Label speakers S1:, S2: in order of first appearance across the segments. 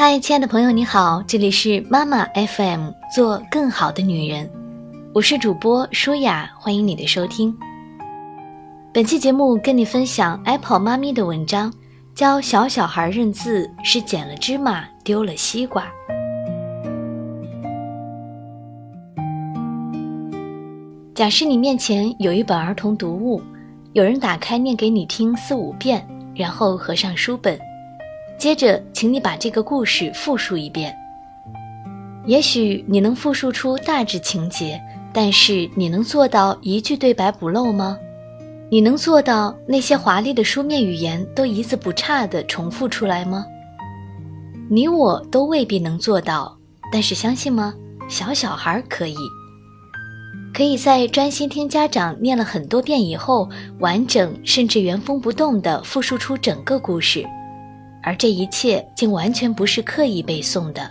S1: 嗨，亲爱的朋友，你好，这里是妈妈 FM，做更好的女人，我是主播舒雅，欢迎你的收听。本期节目跟你分享 Apple 妈咪的文章，教小小孩认字是捡了芝麻丢了西瓜。假设你面前有一本儿童读物，有人打开念给你听四五遍，然后合上书本。接着，请你把这个故事复述一遍。也许你能复述出大致情节，但是你能做到一句对白不漏吗？你能做到那些华丽的书面语言都一字不差地重复出来吗？你我都未必能做到，但是相信吗？小小孩可以，可以在专心听家长念了很多遍以后，完整甚至原封不动地复述出整个故事。而这一切竟完全不是刻意背诵的，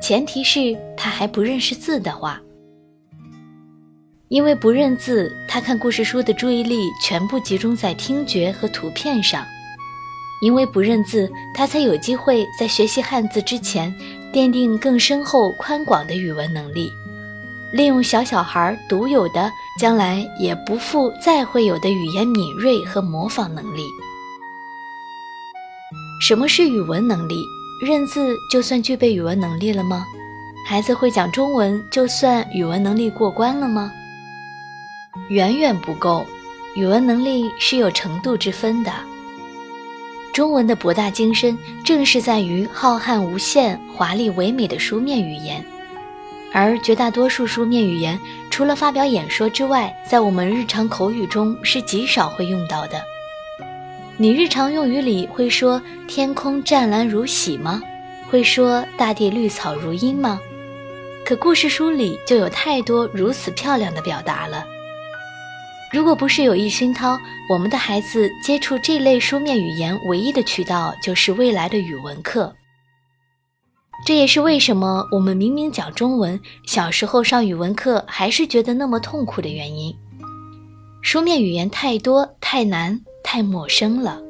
S1: 前提是他还不认识字的话。因为不认字，他看故事书的注意力全部集中在听觉和图片上；因为不认字，他才有机会在学习汉字之前奠定更深厚宽广的语文能力，利用小小孩独有的、将来也不复再会有的语言敏锐和模仿能力。什么是语文能力？认字就算具备语文能力了吗？孩子会讲中文就算语文能力过关了吗？远远不够，语文能力是有程度之分的。中文的博大精深，正是在于浩瀚无限、华丽唯美的书面语言，而绝大多数书面语言，除了发表演说之外，在我们日常口语中是极少会用到的。你日常用语里会说“天空湛蓝如洗”吗？会说“大地绿草如茵”吗？可故事书里就有太多如此漂亮的表达了。如果不是有意熏陶，我们的孩子接触这类书面语言唯一的渠道就是未来的语文课。这也是为什么我们明明讲中文，小时候上语文课还是觉得那么痛苦的原因。书面语言太多太难。太陌生了，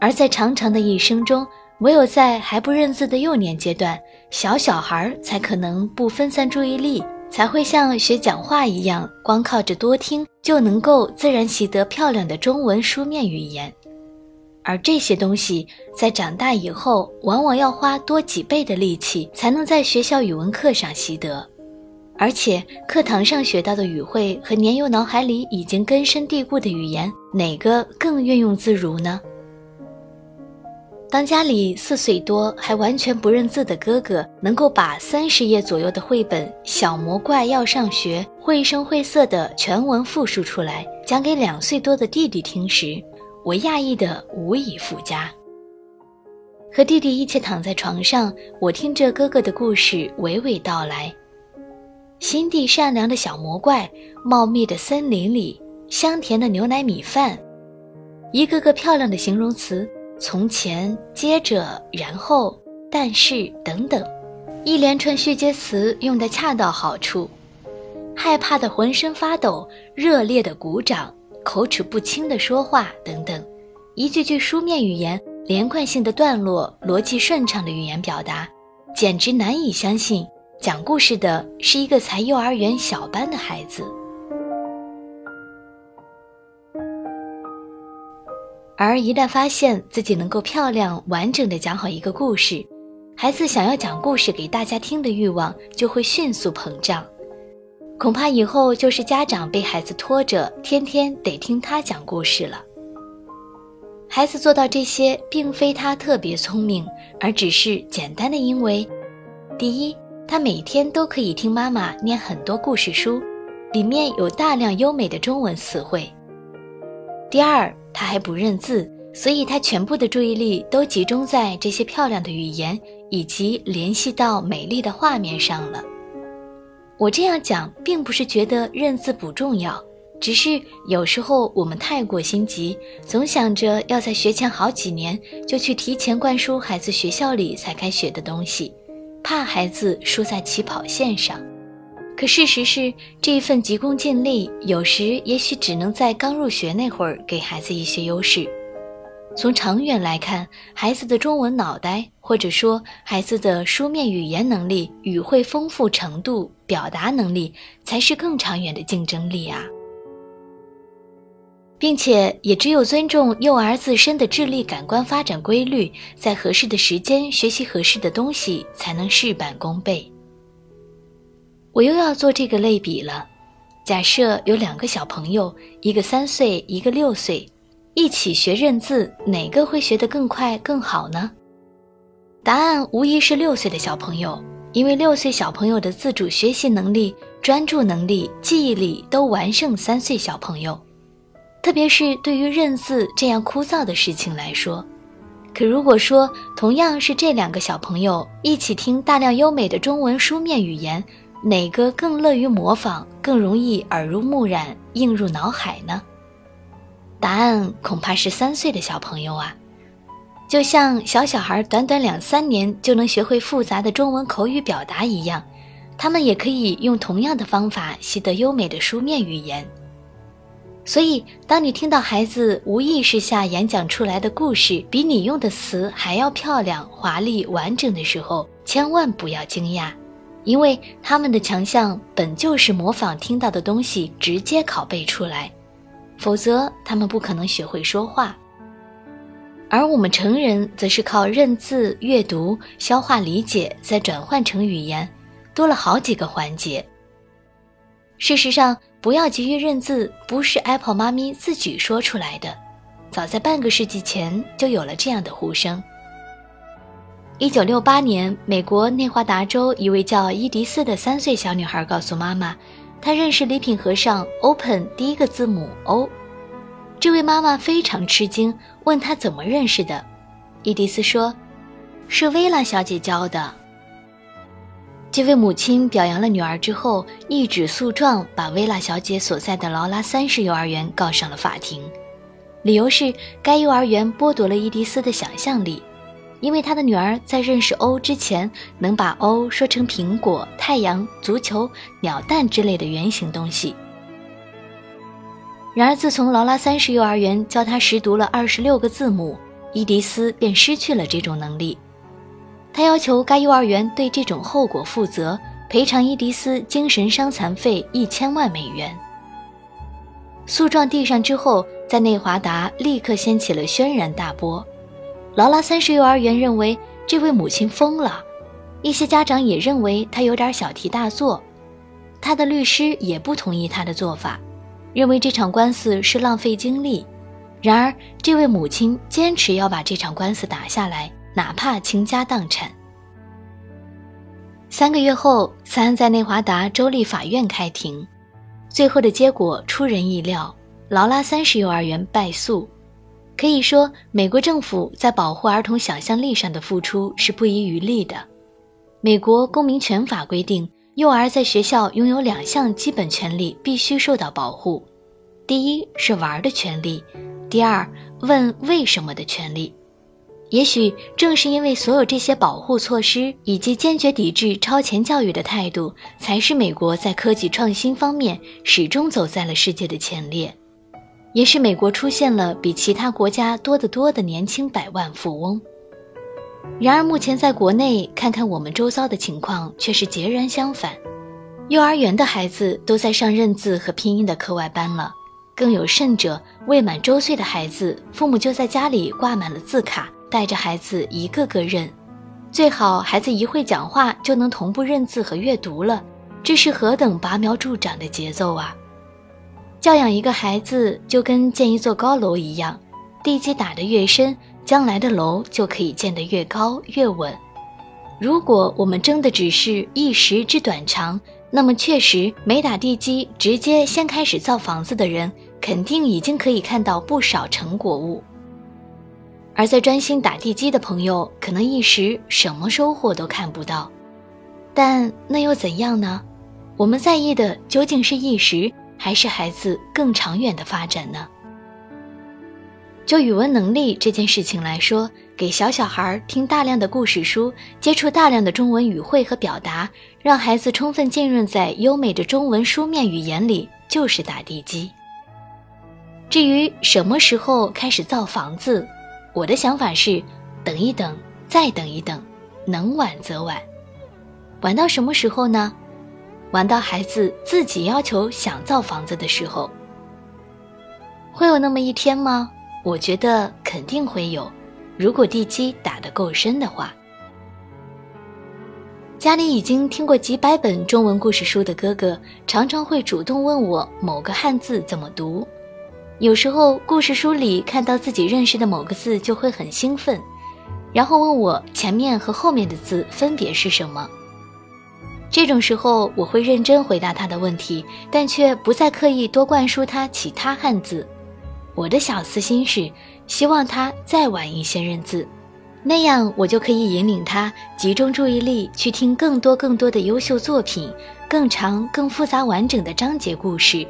S1: 而在长长的一生中，唯有在还不认字的幼年阶段，小小孩才可能不分散注意力，才会像学讲话一样，光靠着多听就能够自然习得漂亮的中文书面语言。而这些东西在长大以后，往往要花多几倍的力气，才能在学校语文课上习得。而且课堂上学到的语汇和年幼脑海里已经根深蒂固的语言，哪个更运用自如呢？当家里四岁多还完全不认字的哥哥能够把三十页左右的绘本《小魔怪要上学》绘声绘色的全文复述出来，讲给两岁多的弟弟听时，我讶异的无以复加。和弟弟一起躺在床上，我听着哥哥的故事娓娓道来。心地善良的小魔怪，茂密的森林里，香甜的牛奶米饭，一个个漂亮的形容词，从前，接着，然后，但是，等等，一连串续接词用得恰到好处。害怕的浑身发抖，热烈的鼓掌，口齿不清的说话，等等，一句句书面语言，连贯性的段落，逻辑顺畅的语言表达，简直难以相信。讲故事的是一个才幼儿园小班的孩子，而一旦发现自己能够漂亮完整的讲好一个故事，孩子想要讲故事给大家听的欲望就会迅速膨胀。恐怕以后就是家长被孩子拖着，天天得听他讲故事了。孩子做到这些，并非他特别聪明，而只是简单的因为，第一。他每天都可以听妈妈念很多故事书，里面有大量优美的中文词汇。第二，他还不认字，所以他全部的注意力都集中在这些漂亮的语言以及联系到美丽的画面上了。我这样讲，并不是觉得认字不重要，只是有时候我们太过心急，总想着要在学前好几年就去提前灌输孩子学校里才该学的东西。怕孩子输在起跑线上，可事实是，这一份急功近利，有时也许只能在刚入学那会儿给孩子一些优势。从长远来看，孩子的中文脑袋，或者说孩子的书面语言能力、语汇丰富程度、表达能力，才是更长远的竞争力啊！并且，也只有尊重幼儿自身的智力感官发展规律，在合适的时间学习合适的东西，才能事半功倍。我又要做这个类比了。假设有两个小朋友，一个三岁，一个六岁。一起学认字，哪个会学得更快更好呢？答案无疑是六岁的小朋友，因为六岁小朋友的自主学习能力、专注能力、记忆力都完胜三岁小朋友。特别是对于认字这样枯燥的事情来说，可如果说同样是这两个小朋友一起听大量优美的中文书面语言，哪个更乐于模仿，更容易耳濡目染、映入脑海呢？答案恐怕是三岁的小朋友啊，就像小小孩短短两三年就能学会复杂的中文口语表达一样，他们也可以用同样的方法习得优美的书面语言。所以，当你听到孩子无意识下演讲出来的故事比你用的词还要漂亮、华丽、完整的时候，千万不要惊讶，因为他们的强项本就是模仿听到的东西直接拷贝出来。否则，他们不可能学会说话。而我们成人则是靠认字、阅读、消化理解，再转换成语言，多了好几个环节。事实上，不要急于认字，不是 Apple 妈咪自己说出来的，早在半个世纪前就有了这样的呼声。一九六八年，美国内华达州一位叫伊迪丝的三岁小女孩告诉妈妈。她认识礼品盒上 “open” 第一个字母 “o”，这位妈妈非常吃惊，问她怎么认识的。伊迪丝说：“是薇拉小姐教的。”这位母亲表扬了女儿之后，一纸诉状把薇拉小姐所在的劳拉三世幼儿园告上了法庭，理由是该幼儿园剥夺了伊迪丝的想象力。因为他的女儿在认识 “o” 之前，能把 “o” 说成苹果、太阳、足球、鸟蛋之类的圆形东西。然而，自从劳拉三世幼儿园教他识读了二十六个字母，伊迪丝便失去了这种能力。他要求该幼儿园对这种后果负责，赔偿伊迪丝精神伤残费一千万美元。诉状递上之后，在内华达立刻掀起了轩然大波。劳拉三世幼儿园认为这位母亲疯了，一些家长也认为她有点小题大做，他的律师也不同意他的做法，认为这场官司是浪费精力。然而，这位母亲坚持要把这场官司打下来，哪怕倾家荡产。三个月后，此案在内华达州立法院开庭，最后的结果出人意料，劳拉三世幼儿园败诉。可以说，美国政府在保护儿童想象力上的付出是不遗余力的。美国公民权法规定，幼儿在学校拥有两项基本权利必须受到保护：第一是玩的权利，第二问为什么的权利。也许正是因为所有这些保护措施以及坚决抵制超前教育的态度，才使美国在科技创新方面始终走在了世界的前列。也是美国出现了比其他国家多得多的年轻百万富翁。然而，目前在国内看看我们周遭的情况，却是截然相反。幼儿园的孩子都在上认字和拼音的课外班了，更有甚者，未满周岁的孩子，父母就在家里挂满了字卡，带着孩子一个个认。最好孩子一会讲话就能同步认字和阅读了，这是何等拔苗助长的节奏啊！教养一个孩子就跟建一座高楼一样，地基打得越深，将来的楼就可以建得越高越稳。如果我们争的只是一时之短长，那么确实没打地基，直接先开始造房子的人，肯定已经可以看到不少成果物。而在专心打地基的朋友，可能一时什么收获都看不到。但那又怎样呢？我们在意的究竟是一时。还是孩子更长远的发展呢？就语文能力这件事情来说，给小小孩听大量的故事书，接触大量的中文语汇和表达，让孩子充分浸润在优美的中文书面语言里，就是打地基。至于什么时候开始造房子，我的想法是，等一等，再等一等，能晚则晚。晚到什么时候呢？晚到孩子自己要求想造房子的时候。会有那么一天吗？我觉得肯定会有，如果地基打得够深的话。家里已经听过几百本中文故事书的哥哥，常常会主动问我某个汉字怎么读。有时候故事书里看到自己认识的某个字，就会很兴奋，然后问我前面和后面的字分别是什么。这种时候，我会认真回答他的问题，但却不再刻意多灌输他其他汉字。我的小私心是，希望他再晚一些认字。那样，我就可以引领他集中注意力去听更多更多的优秀作品，更长、更复杂、完整的章节故事，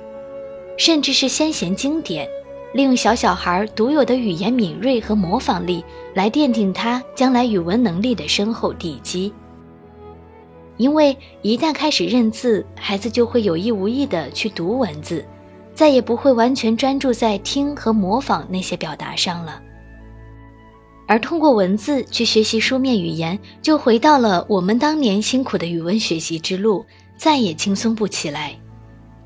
S1: 甚至是先贤经典，利用小小孩独有的语言敏锐和模仿力来奠定他将来语文能力的深厚地基。因为一旦开始认字，孩子就会有意无意地去读文字，再也不会完全专注在听和模仿那些表达上了。而通过文字去学习书面语言，就回到了我们当年辛苦的语文学习之路，再也轻松不起来。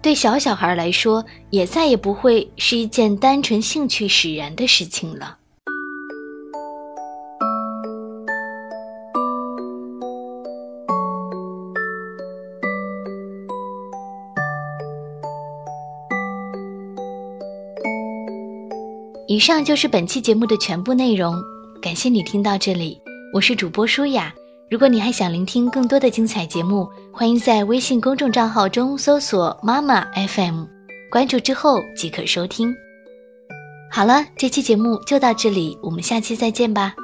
S1: 对小小孩来说，也再也不会是一件单纯兴趣使然的事情了。以上就是本期节目的全部内容。感谢你听到这里，我是主播舒雅。如果你还想聆听更多的精彩节目，欢迎在微信公众账号中搜索“妈妈 FM”，关注之后即可收听。好了，这期节目就到这里，我们下期再见吧。